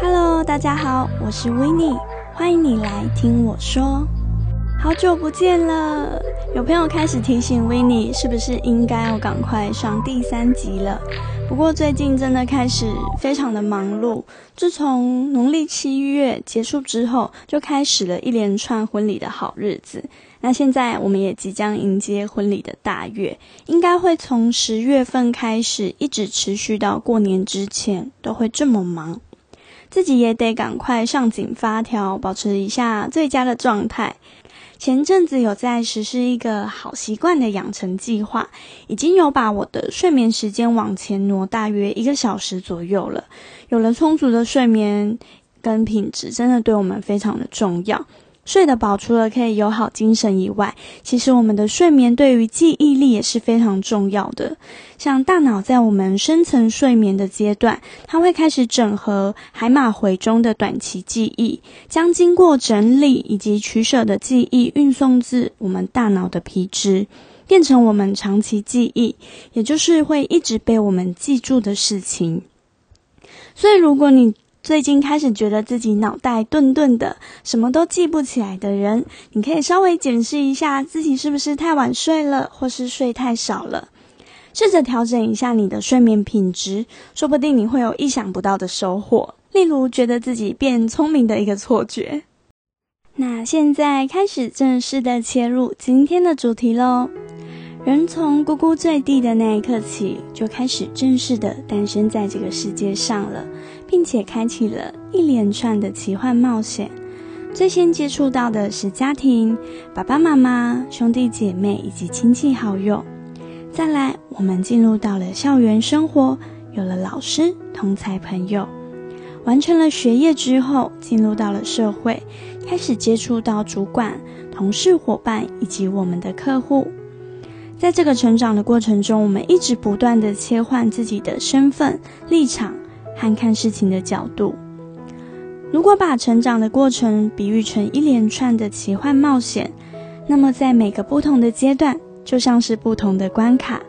Hello，大家好，我是 w i n n i e 欢迎你来听我说。好久不见了，有朋友开始提醒 w i n n i e 是不是应该要赶快上第三集了？不过最近真的开始非常的忙碌，自从农历七月结束之后，就开始了一连串婚礼的好日子。那现在我们也即将迎接婚礼的大月，应该会从十月份开始，一直持续到过年之前，都会这么忙。自己也得赶快上紧发条，保持一下最佳的状态。前阵子有在实施一个好习惯的养成计划，已经有把我的睡眠时间往前挪大约一个小时左右了。有了充足的睡眠跟品质，真的对我们非常的重要。睡得饱，除了可以有好精神以外，其实我们的睡眠对于记忆力也是非常重要的。像大脑在我们深层睡眠的阶段，它会开始整合海马回中的短期记忆，将经过整理以及取舍的记忆运送至我们大脑的皮质，变成我们长期记忆，也就是会一直被我们记住的事情。所以，如果你最近开始觉得自己脑袋钝钝的，什么都记不起来的人，你可以稍微检视一下自己是不是太晚睡了，或是睡太少了，试着调整一下你的睡眠品质，说不定你会有意想不到的收获。例如，觉得自己变聪明的一个错觉。那现在开始正式的切入今天的主题喽。人从咕咕坠地的那一刻起，就开始正式的诞生在这个世界上了。并且开启了一连串的奇幻冒险。最先接触到的是家庭，爸爸妈妈、兄弟姐妹以及亲戚好友。再来，我们进入到了校园生活，有了老师、同才朋友。完成了学业之后，进入到了社会，开始接触到主管、同事、伙伴以及我们的客户。在这个成长的过程中，我们一直不断的切换自己的身份立场。和看事情的角度。如果把成长的过程比喻成一连串的奇幻冒险，那么在每个不同的阶段，就像是不同的关卡，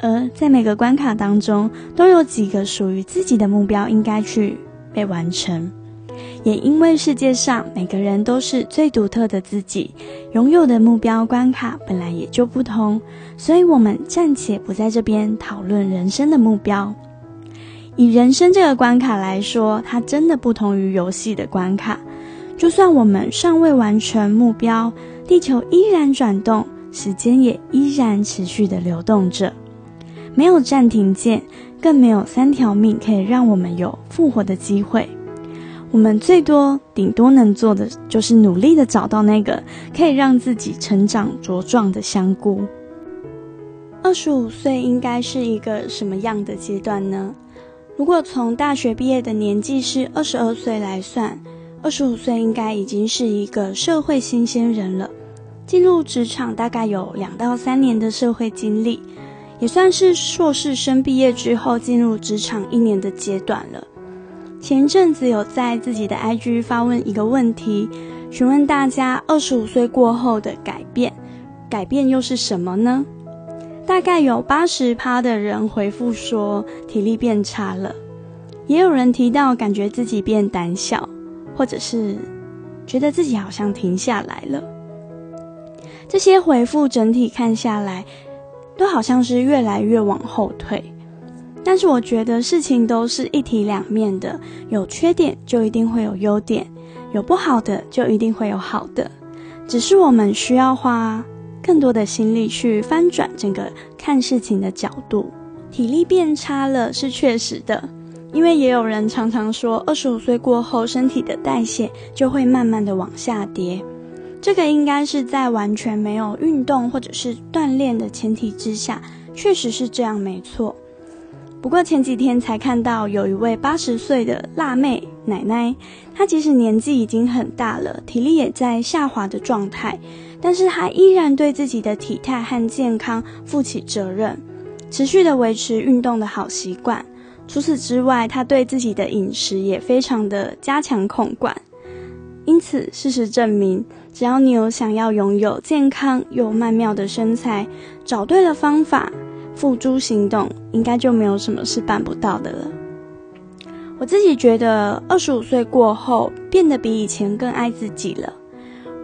而在每个关卡当中，都有几个属于自己的目标应该去被完成。也因为世界上每个人都是最独特的自己，拥有的目标关卡本来也就不同，所以我们暂且不在这边讨论人生的目标。以人生这个关卡来说，它真的不同于游戏的关卡。就算我们尚未完成目标，地球依然转动，时间也依然持续的流动着，没有暂停键，更没有三条命可以让我们有复活的机会。我们最多顶多能做的，就是努力的找到那个可以让自己成长茁壮的香菇。二十五岁应该是一个什么样的阶段呢？如果从大学毕业的年纪是二十二岁来算，二十五岁应该已经是一个社会新鲜人了。进入职场大概有两到三年的社会经历，也算是硕士生毕业之后进入职场一年的阶段了。前阵子有在自己的 IG 发问一个问题，询问大家二十五岁过后的改变，改变又是什么呢？大概有八十趴的人回复说体力变差了，也有人提到感觉自己变胆小，或者是觉得自己好像停下来了。这些回复整体看下来，都好像是越来越往后退。但是我觉得事情都是一体两面的，有缺点就一定会有优点，有不好的就一定会有好的，只是我们需要花。更多的心力去翻转整个看事情的角度，体力变差了是确实的，因为也有人常常说，二十五岁过后身体的代谢就会慢慢的往下跌，这个应该是在完全没有运动或者是锻炼的前提之下，确实是这样没错。不过前几天才看到有一位八十岁的辣妹奶奶，她即使年纪已经很大了，体力也在下滑的状态。但是他依然对自己的体态和健康负起责任，持续的维持运动的好习惯。除此之外，他对自己的饮食也非常的加强控管。因此，事实证明，只要你有想要拥有健康又曼妙的身材，找对了方法，付诸行动，应该就没有什么是办不到的了。我自己觉得，二十五岁过后变得比以前更爱自己了。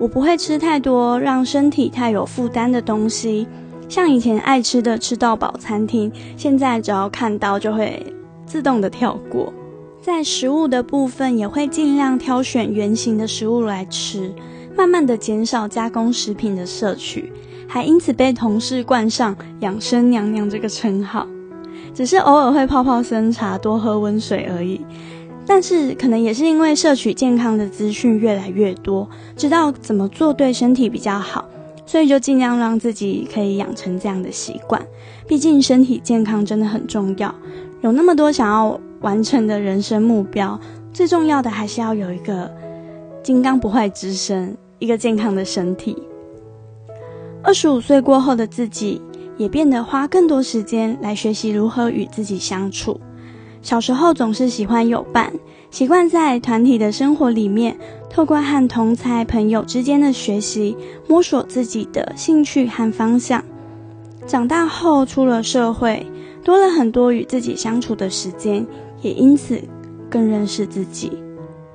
我不会吃太多让身体太有负担的东西，像以前爱吃的吃到饱餐厅，现在只要看到就会自动的跳过。在食物的部分，也会尽量挑选原形的食物来吃，慢慢的减少加工食品的摄取，还因此被同事冠上“养生娘娘”这个称号。只是偶尔会泡泡参茶，多喝温水而已。但是可能也是因为摄取健康的资讯越来越多，知道怎么做对身体比较好，所以就尽量让自己可以养成这样的习惯。毕竟身体健康真的很重要。有那么多想要完成的人生目标，最重要的还是要有一个金刚不坏之身，一个健康的身体。二十五岁过后的自己，也变得花更多时间来学习如何与自己相处。小时候总是喜欢有伴，习惯在团体的生活里面，透过和同才朋友之间的学习，摸索自己的兴趣和方向。长大后出了社会。多了很多与自己相处的时间，也因此更认识自己。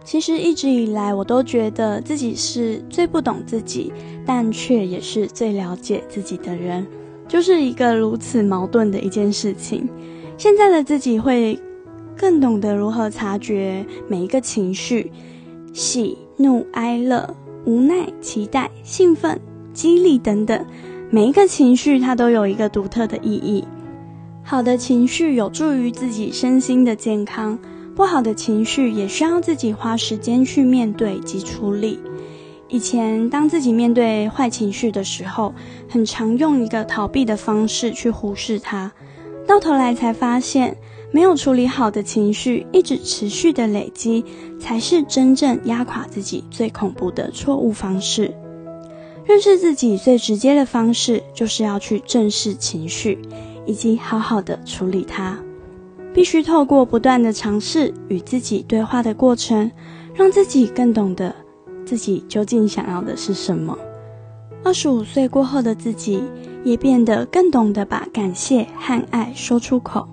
其实一直以来，我都觉得自己是最不懂自己，但却也是最了解自己的人，就是一个如此矛盾的一件事情。现在的自己会更懂得如何察觉每一个情绪，喜怒哀乐、无奈、期待、兴奋、激励等等，每一个情绪它都有一个独特的意义。好的情绪有助于自己身心的健康，不好的情绪也需要自己花时间去面对及处理。以前当自己面对坏情绪的时候，很常用一个逃避的方式去忽视它，到头来才发现，没有处理好的情绪一直持续的累积，才是真正压垮自己最恐怖的错误方式。认识自己最直接的方式，就是要去正视情绪。以及好好的处理它，必须透过不断的尝试与自己对话的过程，让自己更懂得自己究竟想要的是什么。二十五岁过后的自己，也变得更懂得把感谢和爱说出口。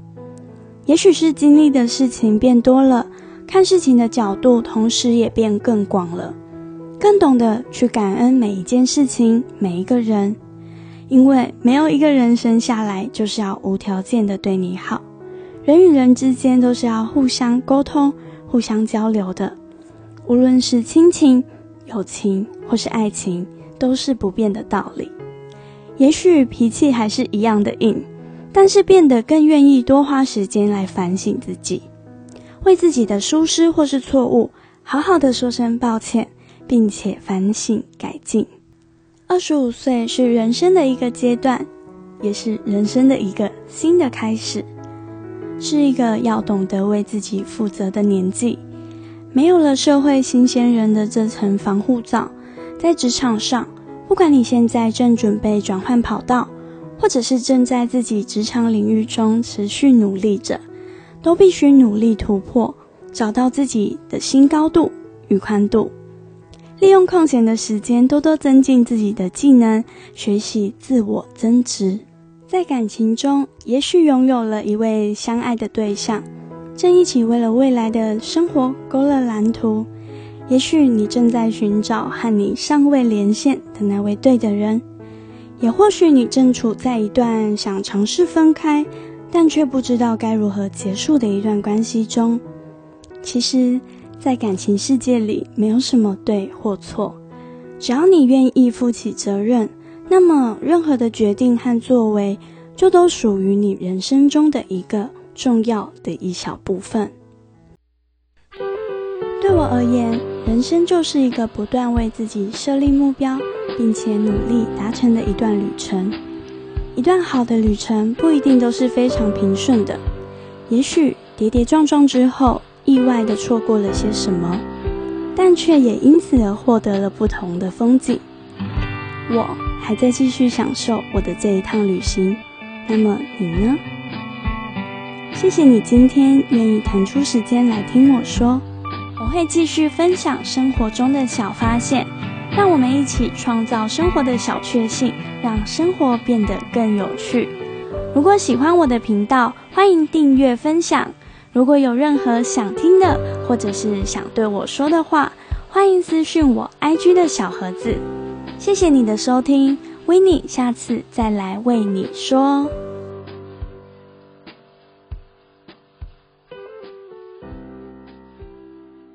也许是经历的事情变多了，看事情的角度同时也变更广了，更懂得去感恩每一件事情，每一个人。因为没有一个人生下来就是要无条件的对你好，人与人之间都是要互相沟通、互相交流的。无论是亲情、友情或是爱情，都是不变的道理。也许脾气还是一样的硬，但是变得更愿意多花时间来反省自己，为自己的疏失或是错误，好好的说声抱歉，并且反省改进。二十五岁是人生的一个阶段，也是人生的一个新的开始，是一个要懂得为自己负责的年纪。没有了社会新鲜人的这层防护罩，在职场上，不管你现在正准备转换跑道，或者是正在自己职场领域中持续努力着，都必须努力突破，找到自己的新高度与宽度。利用空闲的时间，多多增进自己的技能，学习自我增值。在感情中，也许拥有了一位相爱的对象，正一起为了未来的生活勾勒蓝图。也许你正在寻找和你尚未连线的那位对的人，也或许你正处在一段想尝试分开，但却不知道该如何结束的一段关系中。其实。在感情世界里，没有什么对或错，只要你愿意负起责任，那么任何的决定和作为，就都属于你人生中的一个重要的一小部分。对我而言，人生就是一个不断为自己设立目标，并且努力达成的一段旅程。一段好的旅程不一定都是非常平顺的，也许跌跌撞撞之后。意外的错过了些什么，但却也因此而获得了不同的风景。我还在继续享受我的这一趟旅行，那么你呢？谢谢你今天愿意腾出时间来听我说，我会继续分享生活中的小发现，让我们一起创造生活的小确幸，让生活变得更有趣。如果喜欢我的频道，欢迎订阅分享。如果有任何想听的，或者是想对我说的话，欢迎私讯我 IG 的小盒子。谢谢你的收听，维尼下次再来为你说。